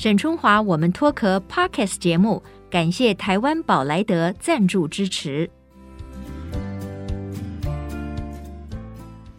沈春华，我们脱壳 Podcast 节目，感谢台湾宝莱德赞助支持。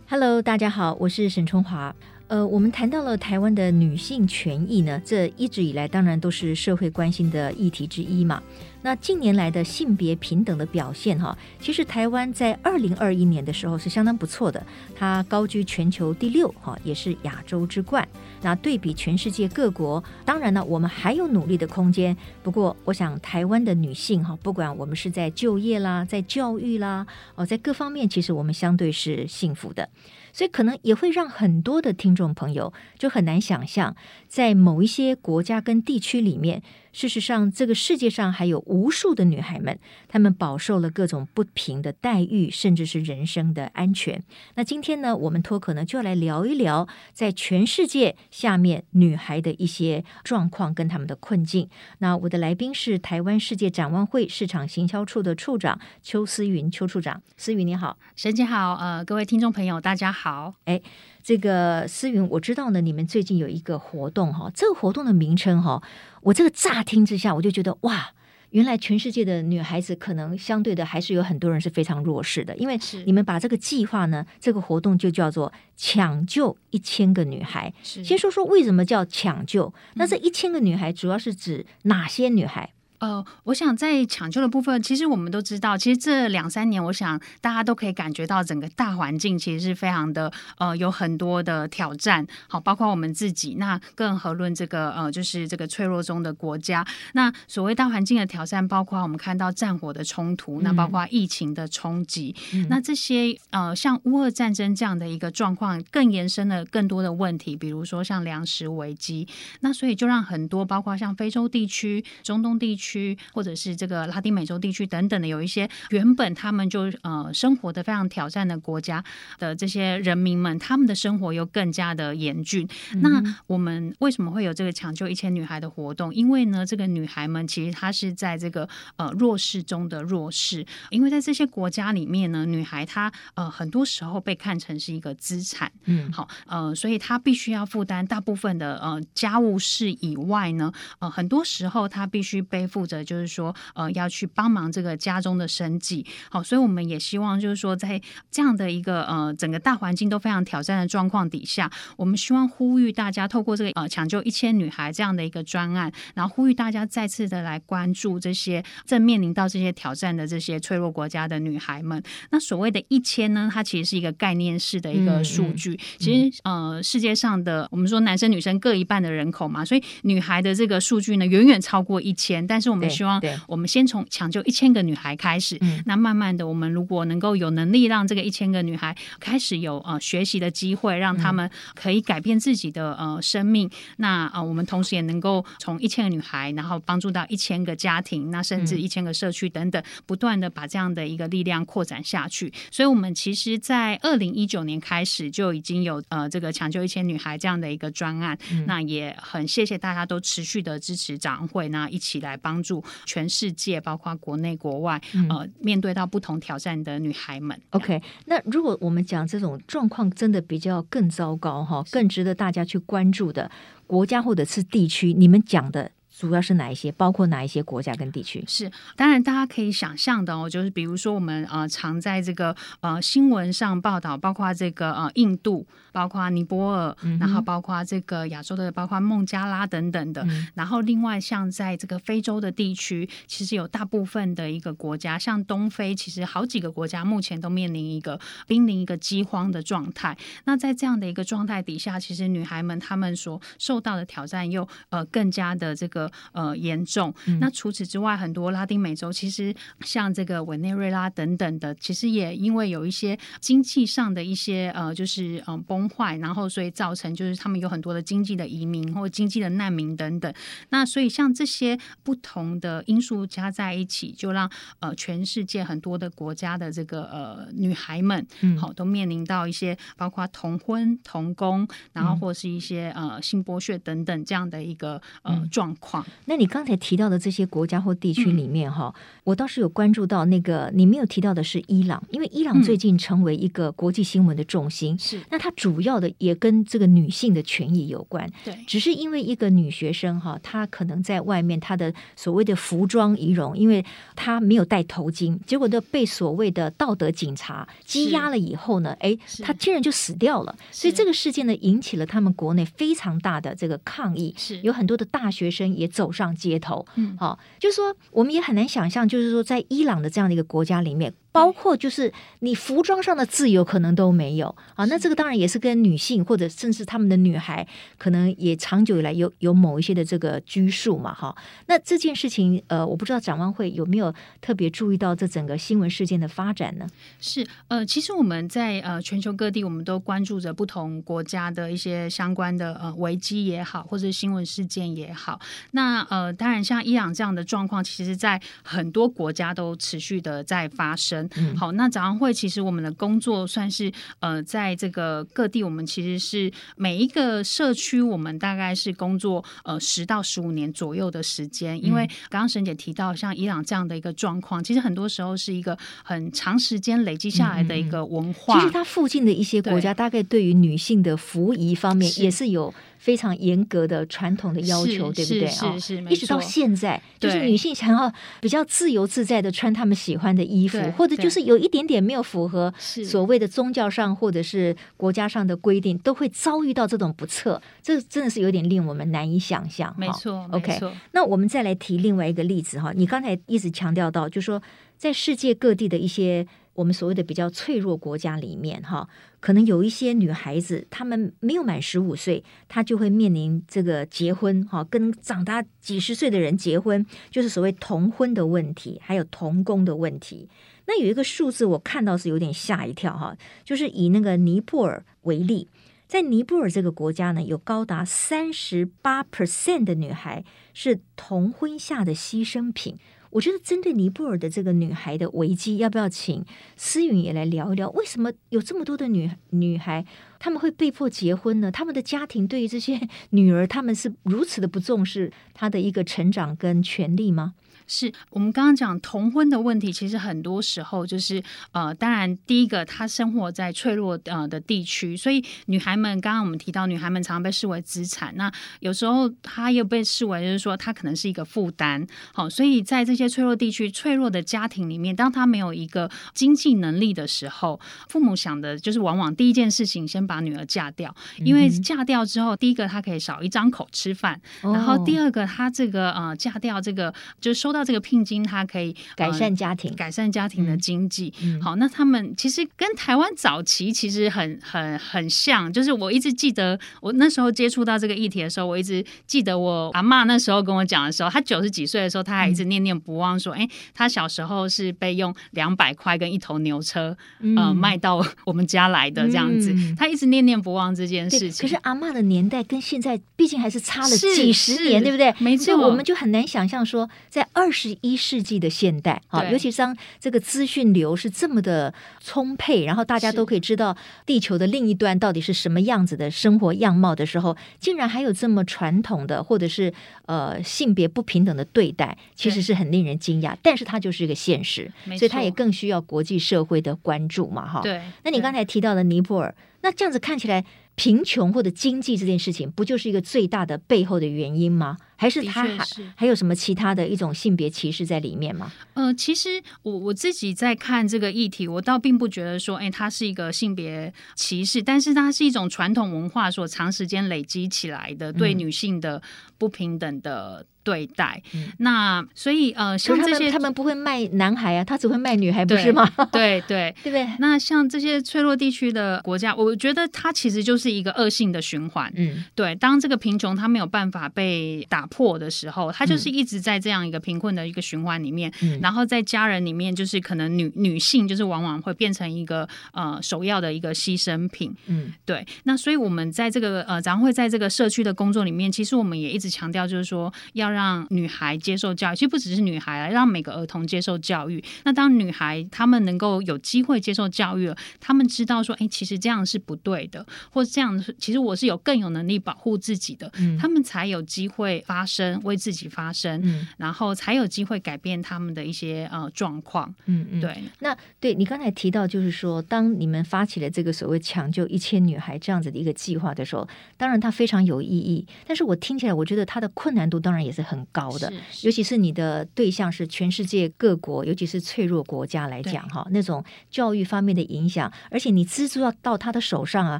Hello，大家好，我是沈春华。呃，我们谈到了台湾的女性权益呢，这一直以来当然都是社会关心的议题之一嘛。那近年来的性别平等的表现，哈，其实台湾在二零二一年的时候是相当不错的，它高居全球第六，哈，也是亚洲之冠。那对比全世界各国，当然呢，我们还有努力的空间。不过，我想台湾的女性，哈，不管我们是在就业啦，在教育啦，哦，在各方面，其实我们相对是幸福的。所以可能也会让很多的听众朋友就很难想象，在某一些国家跟地区里面。事实上，这个世界上还有无数的女孩们，她们饱受了各种不平的待遇，甚至是人生的安全。那今天呢，我们脱口呢就要来聊一聊，在全世界下面女孩的一些状况跟她们的困境。那我的来宾是台湾世界展望会市场行销处的处长邱思云，邱处长，思云你好，沈姐好，呃，各位听众朋友大家好，哎。这个思云，我知道呢，你们最近有一个活动哈，这个活动的名称哈，我这个乍听之下，我就觉得哇，原来全世界的女孩子可能相对的还是有很多人是非常弱势的，因为你们把这个计划呢，这个活动就叫做抢救一千个女孩。先说说为什么叫抢救？那这一千个女孩主要是指哪些女孩？呃，我想在抢救的部分，其实我们都知道，其实这两三年，我想大家都可以感觉到整个大环境其实是非常的呃，有很多的挑战。好，包括我们自己，那更何论这个呃，就是这个脆弱中的国家。那所谓大环境的挑战，包括我们看到战火的冲突，那包括疫情的冲击，嗯、那这些呃，像乌俄战争这样的一个状况，更延伸了更多的问题，比如说像粮食危机。那所以就让很多，包括像非洲地区、中东地区。区或者是这个拉丁美洲地区等等的，有一些原本他们就呃生活的非常挑战的国家的这些人民们，他们的生活又更加的严峻。嗯、那我们为什么会有这个抢救一千女孩的活动？因为呢，这个女孩们其实她是在这个呃弱势中的弱势，因为在这些国家里面呢，女孩她呃很多时候被看成是一个资产，嗯，好呃，所以她必须要负担大部分的呃家务事以外呢，呃很多时候她必须背负。负责就是说，呃，要去帮忙这个家中的生计，好，所以我们也希望就是说，在这样的一个呃整个大环境都非常挑战的状况底下，我们希望呼吁大家透过这个呃抢救一千女孩这样的一个专案，然后呼吁大家再次的来关注这些正面临到这些挑战的这些脆弱国家的女孩们。那所谓的一千呢，它其实是一个概念式的一个数据。嗯嗯、其实呃，世界上的我们说男生女生各一半的人口嘛，所以女孩的这个数据呢，远远超过一千，但是。我们希望，我们先从抢救一千个女孩开始。那慢慢的，我们如果能够有能力让这个一千个女孩开始有呃学习的机会，让他们可以改变自己的呃生命。那呃，我们同时也能够从一千个女孩，然后帮助到一千个家庭，那甚至一千个社区等等，不断的把这样的一个力量扩展下去。所以，我们其实，在二零一九年开始就已经有呃这个抢救一千女孩这样的一个专案。那也很谢谢大家都持续的支持展会，那一起来帮。帮助全世界，包括国内国外，呃，面对到不同挑战的女孩们。OK，那如果我们讲这种状况真的比较更糟糕哈，更值得大家去关注的国家或者是地区，你们讲的。主要是哪一些？包括哪一些国家跟地区？是，当然大家可以想象的哦，就是比如说我们呃常在这个呃新闻上报道，包括这个呃印度，包括尼泊尔，嗯、然后包括这个亚洲的，包括孟加拉等等的。嗯、然后另外像在这个非洲的地区，其实有大部分的一个国家，像东非，其实好几个国家目前都面临一个濒临一个饥荒的状态。那在这样的一个状态底下，其实女孩们她们所受到的挑战又呃更加的这个。呃，严重。那除此之外，很多拉丁美洲其实像这个委内瑞拉等等的，其实也因为有一些经济上的一些呃，就是嗯、呃、崩坏，然后所以造成就是他们有很多的经济的移民或经济的难民等等。那所以像这些不同的因素加在一起，就让呃全世界很多的国家的这个呃女孩们，好都面临到一些包括同婚、同工，然后或是一些呃性剥削等等这样的一个呃状况。况。那你刚才提到的这些国家或地区里面哈、嗯，我倒是有关注到那个你没有提到的是伊朗，因为伊朗最近成为一个国际新闻的重心。是、嗯，那它主要的也跟这个女性的权益有关。对，只是因为一个女学生哈，她可能在外面她的所谓的服装仪容，因为她没有戴头巾，结果都被所谓的道德警察羁押了以后呢，哎，她竟然就死掉了。所以这个事件呢，引起了他们国内非常大的这个抗议，是。有很多的大学生也走上街头。嗯，好，就是说我们也很难想象，就是说在伊朗的这样的一个国家里面。包括就是你服装上的自由可能都没有啊，那这个当然也是跟女性或者甚至他们的女孩可能也长久以来有有某一些的这个拘束嘛哈。那这件事情呃，我不知道展望会有没有特别注意到这整个新闻事件的发展呢？是呃，其实我们在呃全球各地，我们都关注着不同国家的一些相关的呃危机也好，或者新闻事件也好。那呃，当然像伊朗这样的状况，其实在很多国家都持续的在发生。嗯，好，那展望会其实我们的工作算是呃，在这个各地，我们其实是每一个社区，我们大概是工作呃十到十五年左右的时间。因为刚刚沈姐提到，像伊朗这样的一个状况，其实很多时候是一个很长时间累积下来的一个文化。其实它附近的一些国家，大概对于女性的服役方面也是有。非常严格的传统的要求，对不对啊？一直到现在，就是女性想要比较自由自在的穿她们喜欢的衣服，或者就是有一点点没有符合所谓的宗教上或者是国家上的规定，都会遭遇到这种不测。这真的是有点令我们难以想象。没错，OK。那我们再来提另外一个例子哈，你刚才一直强调到，就是说在世界各地的一些。我们所谓的比较脆弱国家里面，哈，可能有一些女孩子，她们没有满十五岁，她就会面临这个结婚，哈，跟长大几十岁的人结婚，就是所谓童婚的问题，还有童工的问题。那有一个数字我看到是有点吓一跳，哈，就是以那个尼泊尔为例，在尼泊尔这个国家呢，有高达三十八 percent 的女孩是童婚下的牺牲品。我觉得针对尼泊尔的这个女孩的危机，要不要请思云也来聊一聊？为什么有这么多的女女孩，她们会被迫结婚呢？他们的家庭对于这些 女儿，他们是如此的不重视她的一个成长跟权利吗？是我们刚刚讲童婚的问题，其实很多时候就是呃，当然第一个，她生活在脆弱呃的地区，所以女孩们刚刚我们提到，女孩们常常被视为资产。那有时候她又被视为就是说，她可能是一个负担。好，所以在这些脆弱地区、脆弱的家庭里面，当她没有一个经济能力的时候，父母想的就是往往第一件事情先把女儿嫁掉，因为嫁掉之后，第一个她可以少一张口吃饭，然后第二个她这个呃嫁掉这个就收到。这个聘金，它可以改善家庭，呃、改善家庭的经济。嗯、好，那他们其实跟台湾早期其实很很很像，就是我一直记得我那时候接触到这个议题的时候，我一直记得我阿妈那时候跟我讲的时候，她九十几岁的时候，她还一直念念不忘说，哎、嗯，她小时候是被用两百块跟一头牛车、嗯、呃卖到我们家来的这样子，她、嗯、一直念念不忘这件事情。可是阿妈的年代跟现在毕竟还是差了几十年，对不对？没错，所以我们就很难想象说在二。二十一世纪的现代啊，尤其是当这个资讯流是这么的充沛，然后大家都可以知道地球的另一端到底是什么样子的生活样貌的时候，竟然还有这么传统的或者是呃性别不平等的对待，其实是很令人惊讶。但是它就是一个现实，所以它也更需要国际社会的关注嘛，哈。对。那你刚才提到的尼泊尔，那这样子看起来。贫穷或者经济这件事情，不就是一个最大的背后的原因吗？还是他还还有什么其他的一种性别歧视在里面吗？呃，其实我我自己在看这个议题，我倒并不觉得说，哎，它是一个性别歧视，但是它是一种传统文化所长时间累积起来的对女性的不平等的。对待，嗯、那所以呃，像这些他们，他们不会卖男孩啊，他只会卖女孩，不是吗？对对 对不对？那像这些脆弱地区的国家，我觉得它其实就是一个恶性的循环。嗯，对，当这个贫穷它没有办法被打破的时候，他就是一直在这样一个贫困的一个循环里面。嗯，然后在家人里面，就是可能女女性就是往往会变成一个呃首要的一个牺牲品。嗯，对。那所以我们在这个呃，咱会在这个社区的工作里面，其实我们也一直强调，就是说要。让女孩接受教育，其实不只是女孩啊，让每个儿童接受教育。那当女孩她们能够有机会接受教育了，她们知道说，哎，其实这样是不对的，或者这样，其实我是有更有能力保护自己的，她们才有机会发发声，为自己发声，嗯，然后才有机会改变他们的一些呃状况。嗯嗯，对。那对你刚才提到，就是说，当你们发起了这个所谓“抢救一千女孩”这样子的一个计划的时候，当然它非常有意义。但是我听起来，我觉得它的困难度当然也是很高的，尤其是你的对象是全世界各国，尤其是脆弱国家来讲，哈，那种教育方面的影响，而且你资助要到他的手上啊，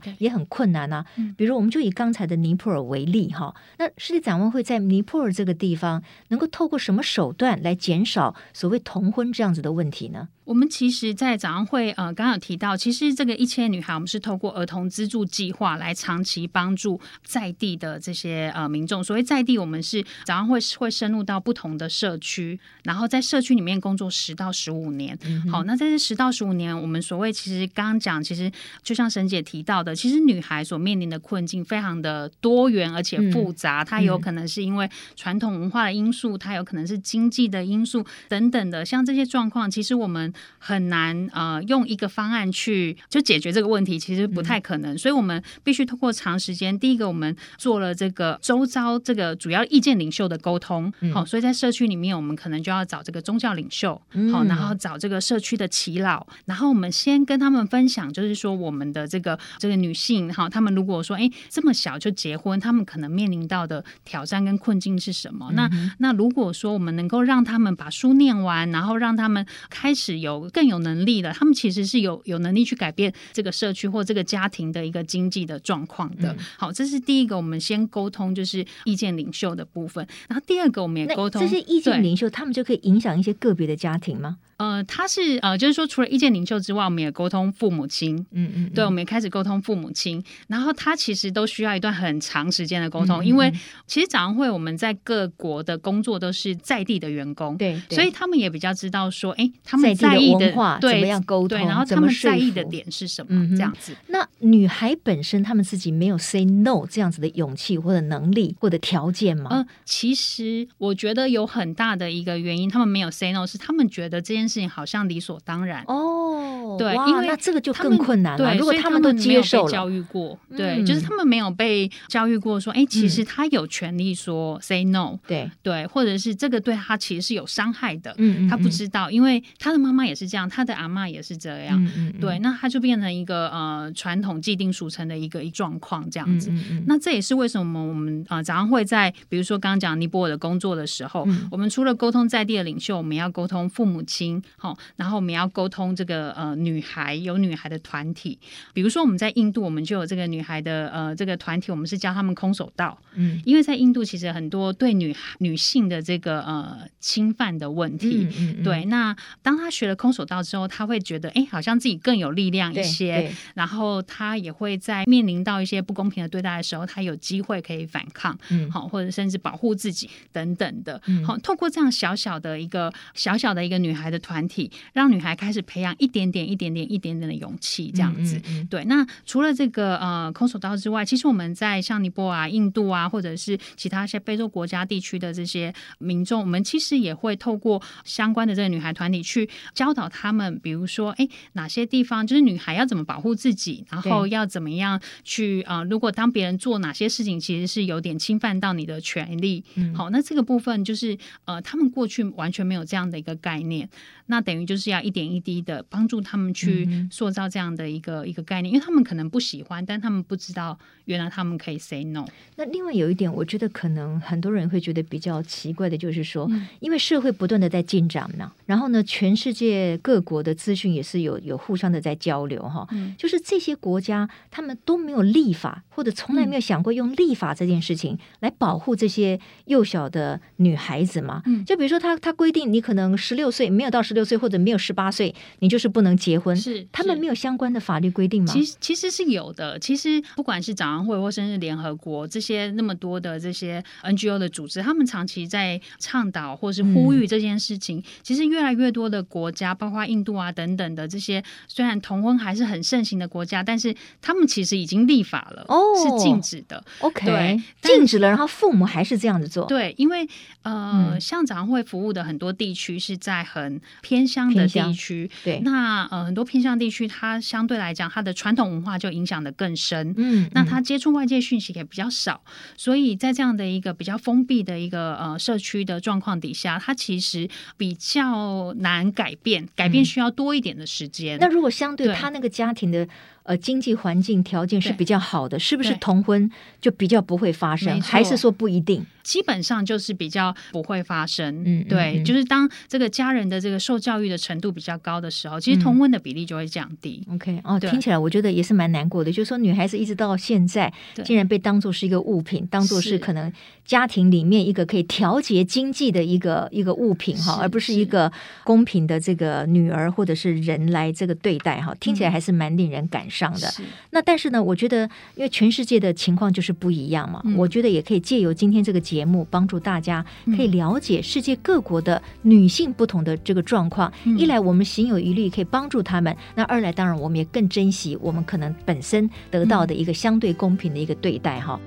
也很困难啊。比如，我们就以刚才的尼泊尔为例，哈，那世界展望会在尼泊尔这个地方，能够透过什么手段来减少所谓童婚这样子的问题呢？我们其实，在早上会呃，刚刚有提到，其实这个一千女孩，我们是透过儿童资助计划来长期帮助在地的这些呃民众。所谓在地，我们是早上会会深入到不同的社区，然后在社区里面工作十到十五年。嗯、好，那在这十到十五年，我们所谓其实刚刚讲，其实就像沈姐提到的，其实女孩所面临的困境非常的多元而且复杂。它、嗯、有可能是因为传统文化的因素，它有可能是经济的因素等等的。像这些状况，其实我们很难呃用一个方案去就解决这个问题，其实不太可能。嗯、所以我们必须通过长时间。第一个，我们做了这个周遭这个主要意见领袖的沟通，好、嗯，所以在社区里面，我们可能就要找这个宗教领袖，好、嗯，然后找这个社区的耆老，然后我们先跟他们分享，就是说我们的这个这个女性哈，他们如果说哎这么小就结婚，他们可能面临到的挑战跟困境是什么？嗯、那那如果说我们能够让他们把书念完，然后让他们开始有更有能力的，他们其实是有有能力去改变这个社区或这个家庭的一个经济的状况的。嗯、好，这是第一个，我们先沟通就是意见领袖的部分。然后第二个，我们也沟通这些意见领袖，他们就可以影响一些个别的家庭吗？呃，他是呃，就是说，除了意见领袖之外，我们也沟通父母亲。嗯，嗯嗯，对，我们也开始沟通父母亲。然后他其实都需要一段很长时间的沟通，嗯嗯，因为其实早上会我们在各国的工作都是在地的员工，对，对，所以他们也比较知道说，哎，他们在意的，的对怎么样沟通，对，然后他们在意的点是什么，嗯、这样子。那女孩本身他们自己没有 say no 这样子的勇气或者能力或者条件吗？嗯、呃，其实我觉得有很大的一个原因，他们没有 say no 是他们觉得这件事情好像理所当然。哦，对，因为那这个就更困难了。对，如果他们都接受了，教育过，对，就是他们没有被教育过，说，哎，其实他有权利说 say no，对。对，或者是这个对他其实是有伤害的，嗯，他不知道，因为他的妈妈也是这样，他的阿妈也是这样，嗯，对，那他就变成一个呃传统既定俗成的一个一状况这样子。那这也是为什么我们啊早上会在比如说刚刚讲尼泊尔的工作的时候，我们除了沟通在地的领袖，我们要沟通父母亲，好。然后我们要沟通这个呃女孩有女孩的团体，比如说我们在印度，我们就有这个女孩的呃这个团体，我们是教他们空手道，嗯，因为在印度其实很多对女女性的这个呃侵犯的问题，嗯嗯嗯、对，那当她学了空手道之后，她会觉得哎好像自己更有力量一些，然后她也会在面临到一些不公平的对待的时候，她有机会可以反抗，嗯，好，或者甚至保护自己等等的，好，透过这样小小的一个小小的一个女孩的团体。让女孩开始培养一点点、一点点、一点点的勇气，这样子。嗯嗯嗯、对，那除了这个呃空手道之外，其实我们在像尼泊尔、印度啊，或者是其他一些非洲国家地区的这些民众，我们其实也会透过相关的这个女孩团体去教导他们，比如说，哎，哪些地方就是女孩要怎么保护自己，然后要怎么样去啊、呃？如果当别人做哪些事情，其实是有点侵犯到你的权利。嗯、好，那这个部分就是呃，他们过去完全没有这样的一个概念，那等于。就是要一点一滴的帮助他们去塑造这样的一个、嗯、一个概念，因为他们可能不喜欢，但他们不知道原来他们可以 say no。那另外有一点，我觉得可能很多人会觉得比较奇怪的，就是说，嗯、因为社会不断的在进展呢，然后呢，全世界各国的资讯也是有有互相的在交流哈，嗯、就是这些国家他们都没有立法，或者从来没有想过用立法这件事情来保护这些幼小的女孩子嘛。嗯、就比如说他他规定你可能十六岁没有到十六岁或者。没有十八岁，你就是不能结婚。是，他们没有相关的法律规定吗？其实其实是有的。其实不管是展望会或甚至联合国这些那么多的这些 NGO 的组织，他们长期在倡导或是呼吁这件事情。嗯、其实越来越多的国家，包括印度啊等等的这些，虽然同婚还是很盛行的国家，但是他们其实已经立法了，哦，是禁止的。OK，对，禁止了，然后父母还是这样子做。对，因为呃，嗯、像展望会服务的很多地区是在很偏乡的地区，对，那呃很多偏乡地区，它相对来讲，它的传统文化就影响的更深，嗯，那他接触外界讯息也比较少，所以在这样的一个比较封闭的一个呃社区的状况底下，它其实比较难改变，改变需要多一点的时间。嗯、那如果相对他那个家庭的。呃，经济环境条件是比较好的，是不是同婚就比较不会发生？还是说不一定？基本上就是比较不会发生。嗯，对，嗯、就是当这个家人的这个受教育的程度比较高的时候，其实同婚的比例就会降低。嗯、OK，哦，听起来我觉得也是蛮难过的。就是说，女孩子一直到现在，竟然被当作是一个物品，当作是可能家庭里面一个可以调节经济的一个一个物品哈，而不是一个公平的这个女儿或者是人来这个对待哈。听起来还是蛮令人感。上的那，但是呢，我觉得因为全世界的情况就是不一样嘛，嗯、我觉得也可以借由今天这个节目，帮助大家可以了解世界各国的女性不同的这个状况。嗯、一来我们行有余力可以帮助他们，那二来当然我们也更珍惜我们可能本身得到的一个相对公平的一个对待哈。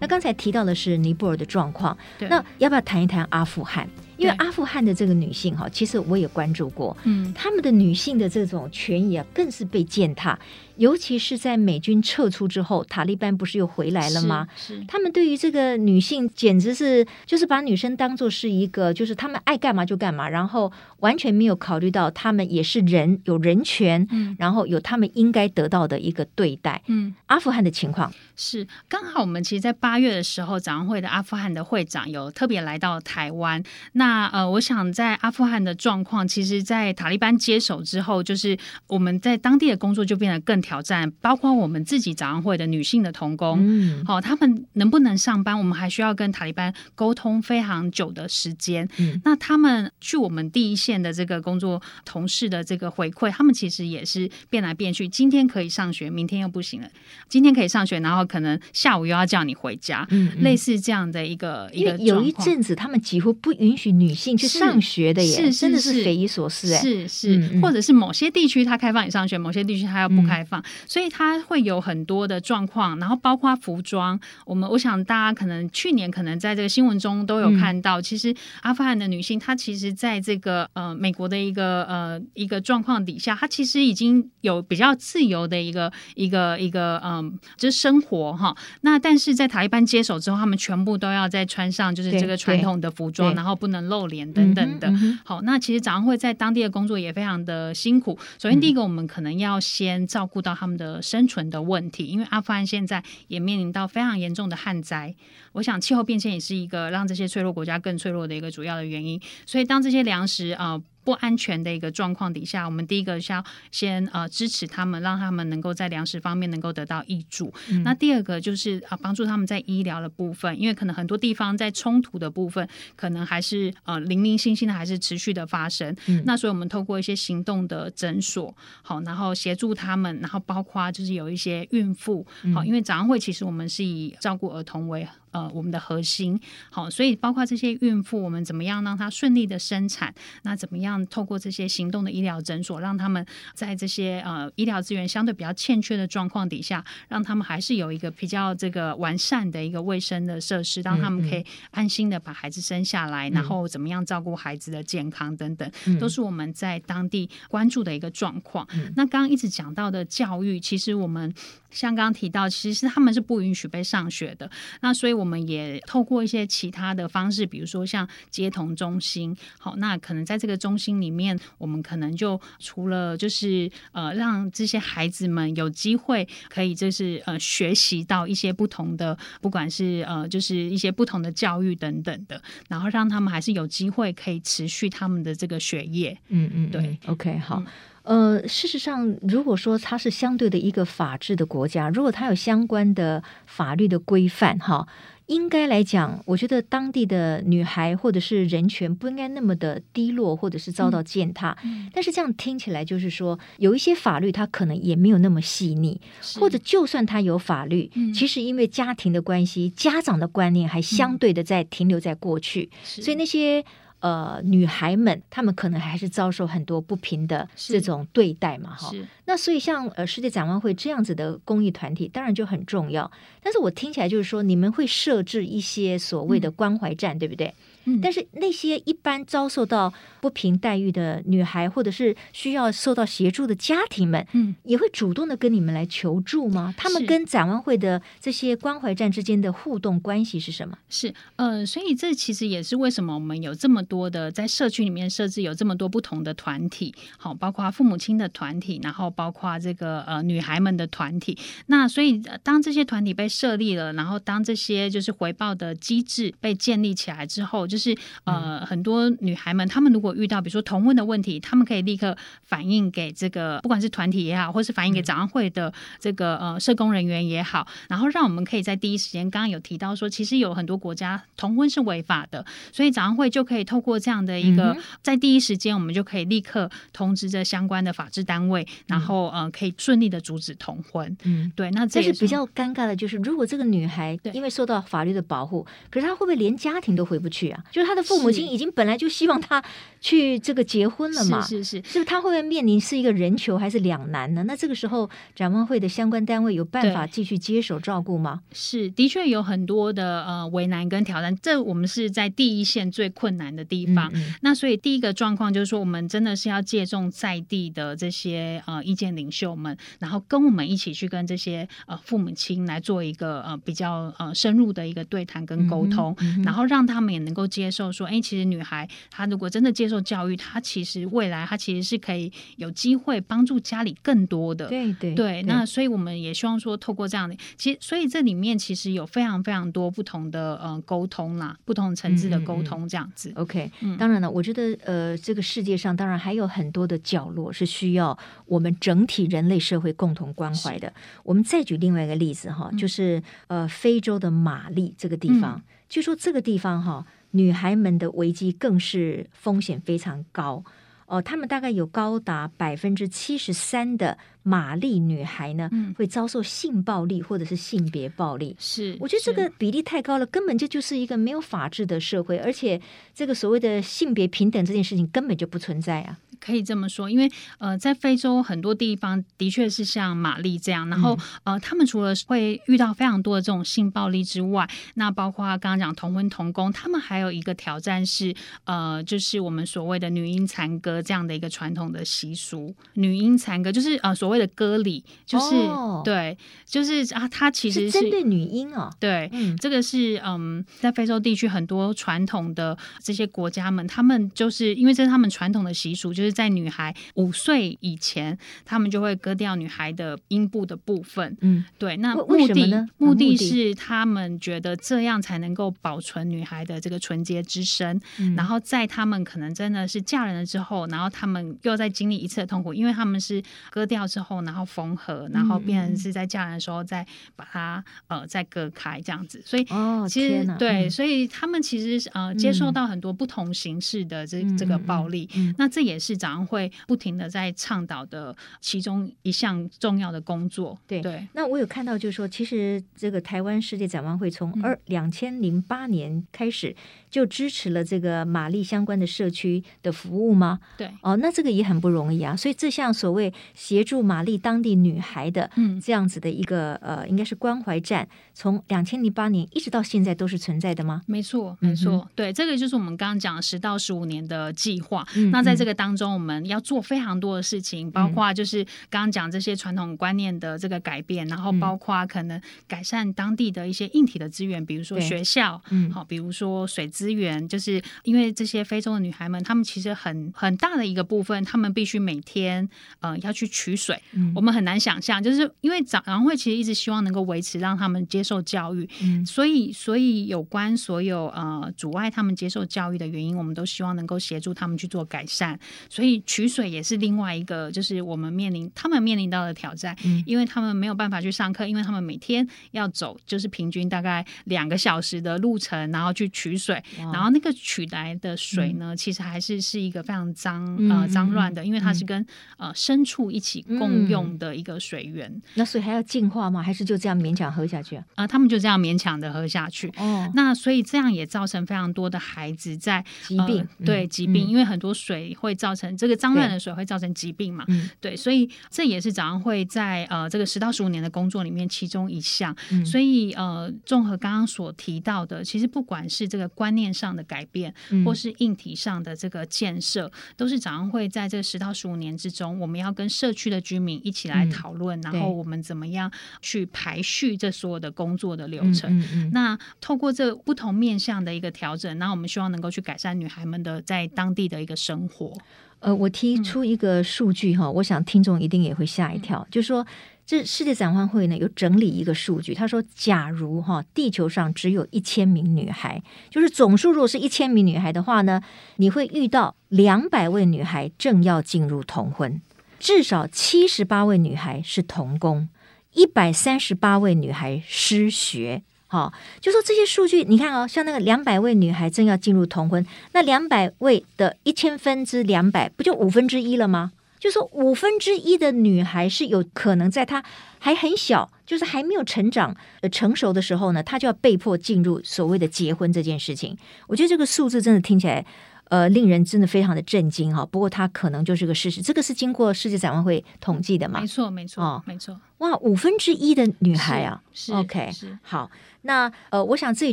那刚才提到的是尼泊尔的状况，那要不要谈一谈阿富汗？因为阿富汗的这个女性哈，其实我也关注过，嗯，他们的女性的这种权益啊，更是被践踏。尤其是在美军撤出之后，塔利班不是又回来了吗？是，是他们对于这个女性简直是就是把女生当做是一个，就是他们爱干嘛就干嘛，然后完全没有考虑到他们也是人，有人权，嗯，然后有他们应该得到的一个对待。嗯，阿富汗的情况是刚好我们其实，在八月的时候，早上会的阿富汗的会长有特别来到台湾。那呃，我想在阿富汗的状况，其实，在塔利班接手之后，就是我们在当地的工作就变得更。挑战包括我们自己早上会的女性的童工，嗯，好，他们能不能上班？我们还需要跟塔利班沟通非常久的时间。嗯，那他们去我们第一线的这个工作同事的这个回馈，他们其实也是变来变去，今天可以上学，明天又不行了。今天可以上学，然后可能下午又要叫你回家，嗯，类似这样的一个一个。有一阵子，他们几乎不允许女性去上学的耶，是，是真的是匪夷所思哎，是是，嗯嗯，或者是某些地区他开放你上学，某些地区他又不开放。嗯所以它会有很多的状况，然后包括服装。我们我想大家可能去年可能在这个新闻中都有看到，嗯、其实阿富汗的女性她其实在这个呃美国的一个呃一个状况底下，她其实已经有比较自由的一个一个一个嗯、呃、就是生活哈。那但是在塔利班接手之后，他们全部都要再穿上就是这个传统的服装，然后不能露脸等等的。好，那其实早上会在当地的工作也非常的辛苦。首先第一个，我们可能要先照顾到他们的。生存的问题，因为阿富汗现在也面临到非常严重的旱灾，我想气候变迁也是一个让这些脆弱国家更脆弱的一个主要的原因。所以当这些粮食啊。不安全的一个状况底下，我们第一个是要先呃支持他们，让他们能够在粮食方面能够得到益助。嗯、那第二个就是啊帮助他们在医疗的部分，因为可能很多地方在冲突的部分，可能还是呃零零星星的还是持续的发生。嗯、那所以我们透过一些行动的诊所，好，然后协助他们，然后包括就是有一些孕妇，好，因为早上会其实我们是以照顾儿童为。呃，我们的核心好，所以包括这些孕妇，我们怎么样让她顺利的生产？那怎么样透过这些行动的医疗诊所，让他们在这些呃医疗资源相对比较欠缺的状况底下，让他们还是有一个比较这个完善的一个卫生的设施，让他们可以安心的把孩子生下来，嗯、然后怎么样照顾孩子的健康等等，嗯、都是我们在当地关注的一个状况。嗯、那刚刚一直讲到的教育，其实我们。像刚刚提到，其实他们是不允许被上学的。那所以我们也透过一些其他的方式，比如说像接童中心。好，那可能在这个中心里面，我们可能就除了就是呃，让这些孩子们有机会可以就是呃学习到一些不同的，不管是呃就是一些不同的教育等等的，然后让他们还是有机会可以持续他们的这个学业。嗯嗯，对，OK，好。嗯呃，事实上，如果说它是相对的一个法治的国家，如果它有相关的法律的规范，哈，应该来讲，我觉得当地的女孩或者是人权不应该那么的低落，或者是遭到践踏。嗯，但是这样听起来就是说，有一些法律它可能也没有那么细腻，或者就算它有法律，嗯，其实因为家庭的关系，家长的观念还相对的在停留在过去，嗯，所以那些。呃女孩们，她们可能还是遭受很多不平的这种对待嘛，哈。那所以像呃世界展望会这样子的公益团体，当然就很重要。但是我听起来就是说，你们会设置一些所谓的关怀站，嗯、对不对？但是那些一般遭受到不平待遇的女孩，或者是需要受到协助的家庭们，嗯，也会主动的跟你们来求助吗？他们跟展望会的这些关怀站之间的互动关系是什么？是呃，所以这其实也是为什么我们有这么多的在社区里面设置有这么多不同的团体，好，包括父母亲的团体，然后包括这个呃女孩们的团体。那所以当这些团体被设立了，然后当这些就是回报的机制被建立起来之后，就。就是呃，很多女孩们，她们如果遇到比如说同婚的问题，她们可以立刻反映给这个不管是团体也好，或是反映给长安会的这个呃社工人员也好，然后让我们可以在第一时间，刚刚有提到说，其实有很多国家同婚是违法的，所以长安会就可以透过这样的一个，在第一时间，我们就可以立刻通知这相关的法制单位，然后呃可以顺利的阻止同婚。嗯，对。那这是比较尴尬的，就是如果这个女孩因为受到法律的保护，可是她会不会连家庭都回不去啊？就是他的父母亲已经本来就希望他去这个结婚了嘛，是是是，是不是他会不会面临是一个人球还是两难呢？那这个时候展望会的相关单位有办法继续接手照顾吗？是，的确有很多的呃为难跟挑战，这我们是在第一线最困难的地方。嗯嗯，那所以第一个状况就是说，我们真的是要借重在地的这些呃意见领袖们，然后跟我们一起去跟这些呃父母亲来做一个呃比较呃深入的一个对谈跟沟通，然后让他们也能够接受。说，哎，其实女孩她如果真的接受教育，她其实未来她其实是可以有机会帮助家里更多的。对对对。那所以我们也希望说，透过这样的，其实所以这里面其实有非常非常多不同的呃沟通啦，不同层次的沟通这样子。嗯嗯 OK，嗯，当然了，我觉得呃，这个世界上当然还有很多的角落是需要我们整体人类社会共同关怀的。我们再举另外一个例子哈，就是呃，非洲的马利这个地方，据说这个地方哈。女孩们的危机更是风险非常高哦，她们大概有高达百分之七十三的玛丽女孩呢，嗯、会遭受性暴力或者是性别暴力。是，我觉得这个比例太高了，根本这就是一个没有法治的社会，而且这个所谓的性别平等这件事情根本就不存在啊。可以这么说，因为呃，在非洲很多地方的确是像玛丽这样，然后呃，他们除了会遇到非常多的这种性暴力之外，那包括刚刚讲同婚同工，他们还有一个挑战是呃，就是我们所谓的女婴残歌这样的一个传统的习俗。女婴残歌就是呃所谓的歌礼，就是、哦、对，就是啊，它其实针对女婴啊、哦。对，嗯，这个是嗯，在非洲地区很多传统的这些国家们，他们就是因为这是他们传统的习俗，就是。在女孩五岁以前，他们就会割掉女孩的阴部的部分。嗯，对。那目的呢？目的是他们觉得这样才能够保存女孩的这个纯洁之身。嗯。然后在他们可能真的是嫁人了之后，然后他们又在经历一次的痛苦，因为他们是割掉之后，然后缝合，然后变成是在嫁人的时候再把它呃再割开这样子。所以哦，其实对，嗯，所以他们其实呃接受到很多不同形式的这这个暴力。嗯。那这也是。展望会不停的在倡导的其中一项重要的工作。对对，那我有看到，就是说，其实这个台湾世界展望会从二两千零八年开始就支持了这个玛丽相关的社区的服务吗？对，哦，那这个也很不容易啊。所以这项所谓协助玛丽当地女孩的这样子的一个呃，应该是关怀站，从两千零八年一直到现在都是存在的吗？没错，没错。嗯、对，这个就是我们刚刚讲的十到十五年的计划。嗯、那在这个当中。我们要做非常多的事情，包括就是刚刚讲这些传统观念的这个改变，嗯、然后包括可能改善当地的一些硬体的资源，比如说学校，嗯，好，比如说水资源，就是因为这些非洲的女孩们，她们其实很很大的一个部分，她们必须每天呃要去取水，嗯、我们很难想象，就是因为展望会其实一直希望能够维持让他们接受教育，嗯、所以所以有关所有呃阻碍他们接受教育的原因，我们都希望能够协助他们去做改善。所以取水也是另外一个，就是我们面临他们面临到的挑战，嗯，因为他们没有办法去上课，因为他们每天要走，就是平均大概两个小时的路程，然后去取水，然后那个取来的水呢，其实还是是一个非常脏呃脏乱的，因为它是跟呃牲畜一起共用的一个水源。那所以还要净化吗？还是就这样勉强喝下去啊？啊，他们就这样勉强的喝下去。哦，那所以这样也造成非常多的孩子在疾病，对疾病，因为很多水会造成这个脏乱的水会造成疾病嘛。对，所以这也是早上会在呃这个十到十五年的工作里面其中一项。所以呃，综合刚刚所提到的，其实不管是这个观念上的改变，或是硬体上的这个建设，都是早上会在这十到十五年之中，我们要跟社区的居民一起来讨论，然后我们怎么样去排序这所有的工作的流程。那透过这不同面向的一个调整，那我们希望能够去改善女孩们的在当地的一个生活。呃，我提出一个数据哈，我想听众一定也会吓一跳，就是说。这世界展望会呢有整理一个数据，他说，假如哈地球上只有一千名女孩，就是总数如果是一千名女孩的话呢，你会遇到两百位女孩正要进入童婚，至少七十八位女孩是童工，一百三十八位女孩失学。好，就说这些数据，你看哦，像那个两百位女孩正要进入童婚，那两百位的一千分之两百，不就五分之一了吗？就说五分之一的女孩是有可能在她还很小，就是还没有成长呃成熟的时候呢，她就要被迫进入所谓的结婚这件事情。我觉得这个数字真的听起来呃令人真的非常的震惊哈。不过它可能就是个事实，这个是经过世界展望会统计的嘛？没错，没错，哦，没错。哇，五分之一的女孩啊，是 OK，是好。那呃，我想这也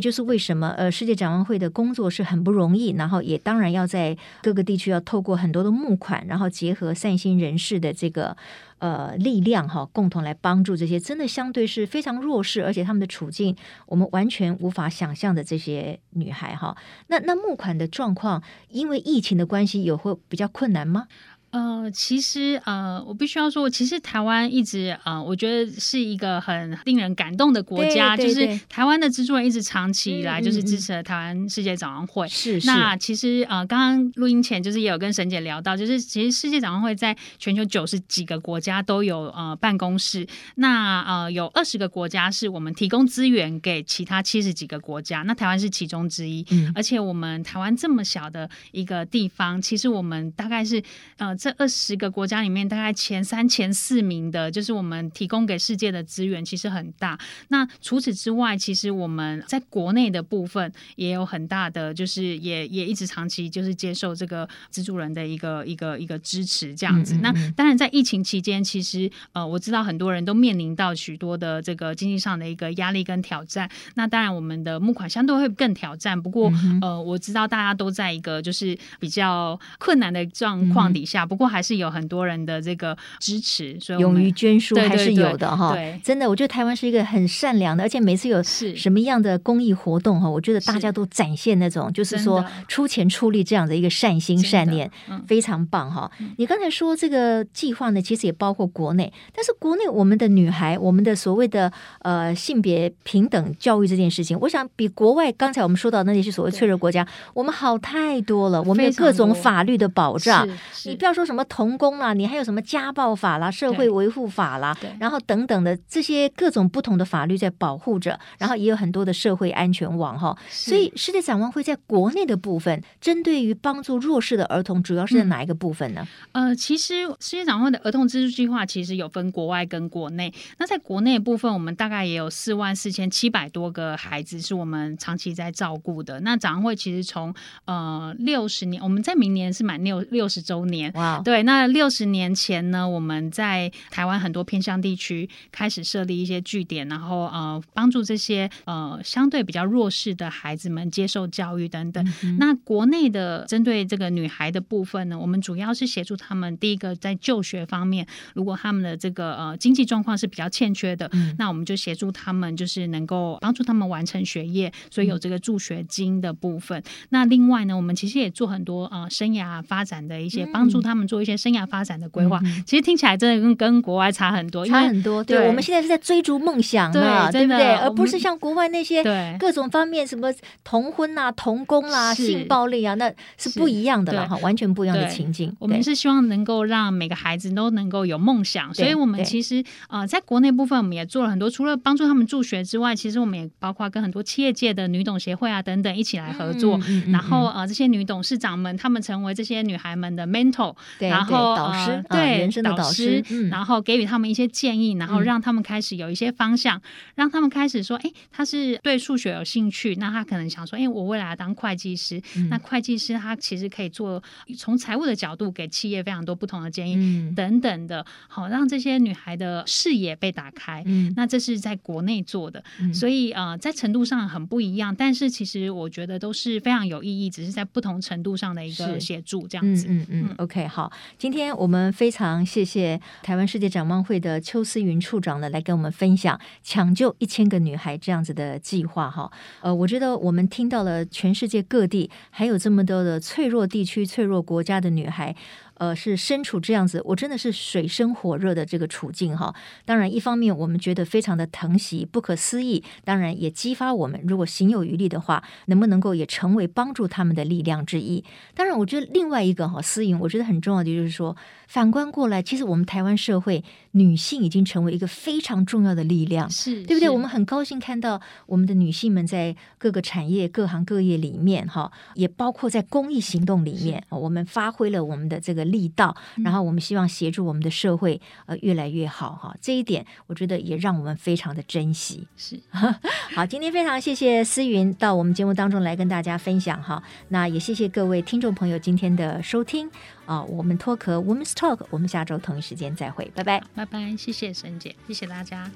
就是为什么呃，世界展望会的工作是很不容易，然后也当然要在各个地区要透过很多的募款，然后结合善心人士的这个呃力量哈，共同来帮助这些真的相对是非常弱势，而且他们的处境我们完全无法想象的这些女孩哈。那那募款的状况，因为疫情的关系，有会比较困难吗？呃，其实呃，我必须要说，其实台湾一直呃，我觉得是一个很令人感动的国家，就是台湾的资助人一直长期以来就是支持了台湾世界展望会。是、嗯嗯，那其实呃，刚刚录音前就是也有跟沈姐聊到，就是其实世界展望会在全球九十几个国家都有呃办公室，那呃有二十个国家是我们提供资源给其他七十几个国家，那台湾是其中之一。嗯，而且我们台湾这么小的一个地方，其实我们大概是呃。这二十个国家里面，大概前三、前四名的，就是我们提供给世界的资源，其实很大。那除此之外，其实我们在国内的部分也有很大的，就是也也一直长期就是接受这个资助人的一个一个一个支持，这样子。嗯嗯嗯。那当然，在疫情期间，其实呃，我知道很多人都面临到许多的这个经济上的一个压力跟挑战。那当然，我们的募款相对会更挑战。不过，嗯、呃，我知道大家都在一个就是比较困难的状况底下。嗯不过还是有很多人的这个支持，所以勇于捐书还是有的哈。对，真的，我觉得台湾是一个很善良的，而且每次有什么样的公益活动哈，我觉得大家都展现那种就是说出钱出力这样的一个善心善念，非常棒哈。你刚才说这个计划呢，其实也包括国内，但是国内我们的女孩，我们的所谓的呃性别平等教育这件事情，我想比国外刚才我们说到那些所谓脆弱国家，我们好太多了。我们有各种法律的保障，你不要说。什么童工啦，你还有什么家暴法啦、社会维护法啦，然后等等的这些各种不同的法律在保护着，然后也有很多的社会安全网哈。所以世界展望会在国内的部分，针对于帮助弱势的儿童，主要是在哪一个部分呢？嗯、呃，其实世界展望会的儿童资助计划其实有分国外跟国内。那在国内的部分，我们大概也有四万四千七百多个孩子是我们长期在照顾的。那展望会其实从呃六十年，我们在明年是满六六十周年。哇。对，那六十年前呢，我们在台湾很多偏乡地区开始设立一些据点，然后呃，帮助这些呃相对比较弱势的孩子们接受教育等等。嗯、那国内的针对这个女孩的部分呢，我们主要是协助他们，第一个在就学方面，如果他们的这个呃经济状况是比较欠缺的，嗯、那我们就协助他们，就是能够帮助他们完成学业，所以有这个助学金的部分。嗯、那另外呢，我们其实也做很多呃生涯发展的一些帮助他们。们做一些生涯发展的规划。嗯、其实听起来真的跟跟国外差很多，差很多。对，我们现在是在追逐梦想嘛，对，对不对？而不是像国外那些各种方面什么童婚啊、童工啦、啊、性暴力啊，那是不一样的了哈，完全不一样的情境。我们是希望能够让每个孩子都能够有梦想，所以我们其实呃，在国内部分我们也做了很多，除了帮助他们助学之外，其实我们也包括跟很多企业界的女董协会啊等等一起来合作，嗯嗯嗯、然后呃，这些女董事长们，她们成为这些女孩们的 mentor，然后导师，对、呃、人生的导师，然后给予他们一些建议，然后让他们开始有一些方向，嗯、让他们开始说，哎，他是对数学有兴趣，那他可能想说，哎，我未来要当会计师，嗯、那会计师他其实可以做从财务的角度给企业非常多不同的建议，嗯、等等的，好让这些女孩的视野被打开。嗯，那这是在国内做的，嗯、所以呃，在程度上很不一样，但是其实我觉得都是非常有意义，只是在不同程度上的一个协助这样子。嗯嗯，嗯，OK，好，今天我们非常谢谢台湾世界展望会的邱思云处长呢，来跟我们分享抢救一千个女孩这样子的计划哈。呃，我觉得我们听到了全世界各地还有这么多的脆弱地区、脆弱国家的女孩。呃，是身处这样子，我真的是水深火热的这个处境哈。当然，一方面我们觉得非常的疼惜、不可思议，当然也激发我们，如果行有余力的话，能不能够也成为帮助他们的力量之一？当然，我觉得另外一个哈，思颖，我觉得很重要的就是说。反观过来，其实我们台湾社会女性已经成为一个非常重要的力量，是对不对？我们很高兴看到我们的女性们在各个产业、各行各业里面，哈，也包括在公益行动里面，我们发挥了我们的这个力道，然后我们希望协助我们的社会呃越来越好，哈。这一点我觉得也让我们非常的珍惜。是 好，今天非常谢谢思云到我们节目当中来跟大家分享哈，那也谢谢各位听众朋友今天的收听。啊，我们脱壳 Women's Talk，我们下周同一时间再会，拜拜，拜拜，谢谢沈姐，谢谢大家。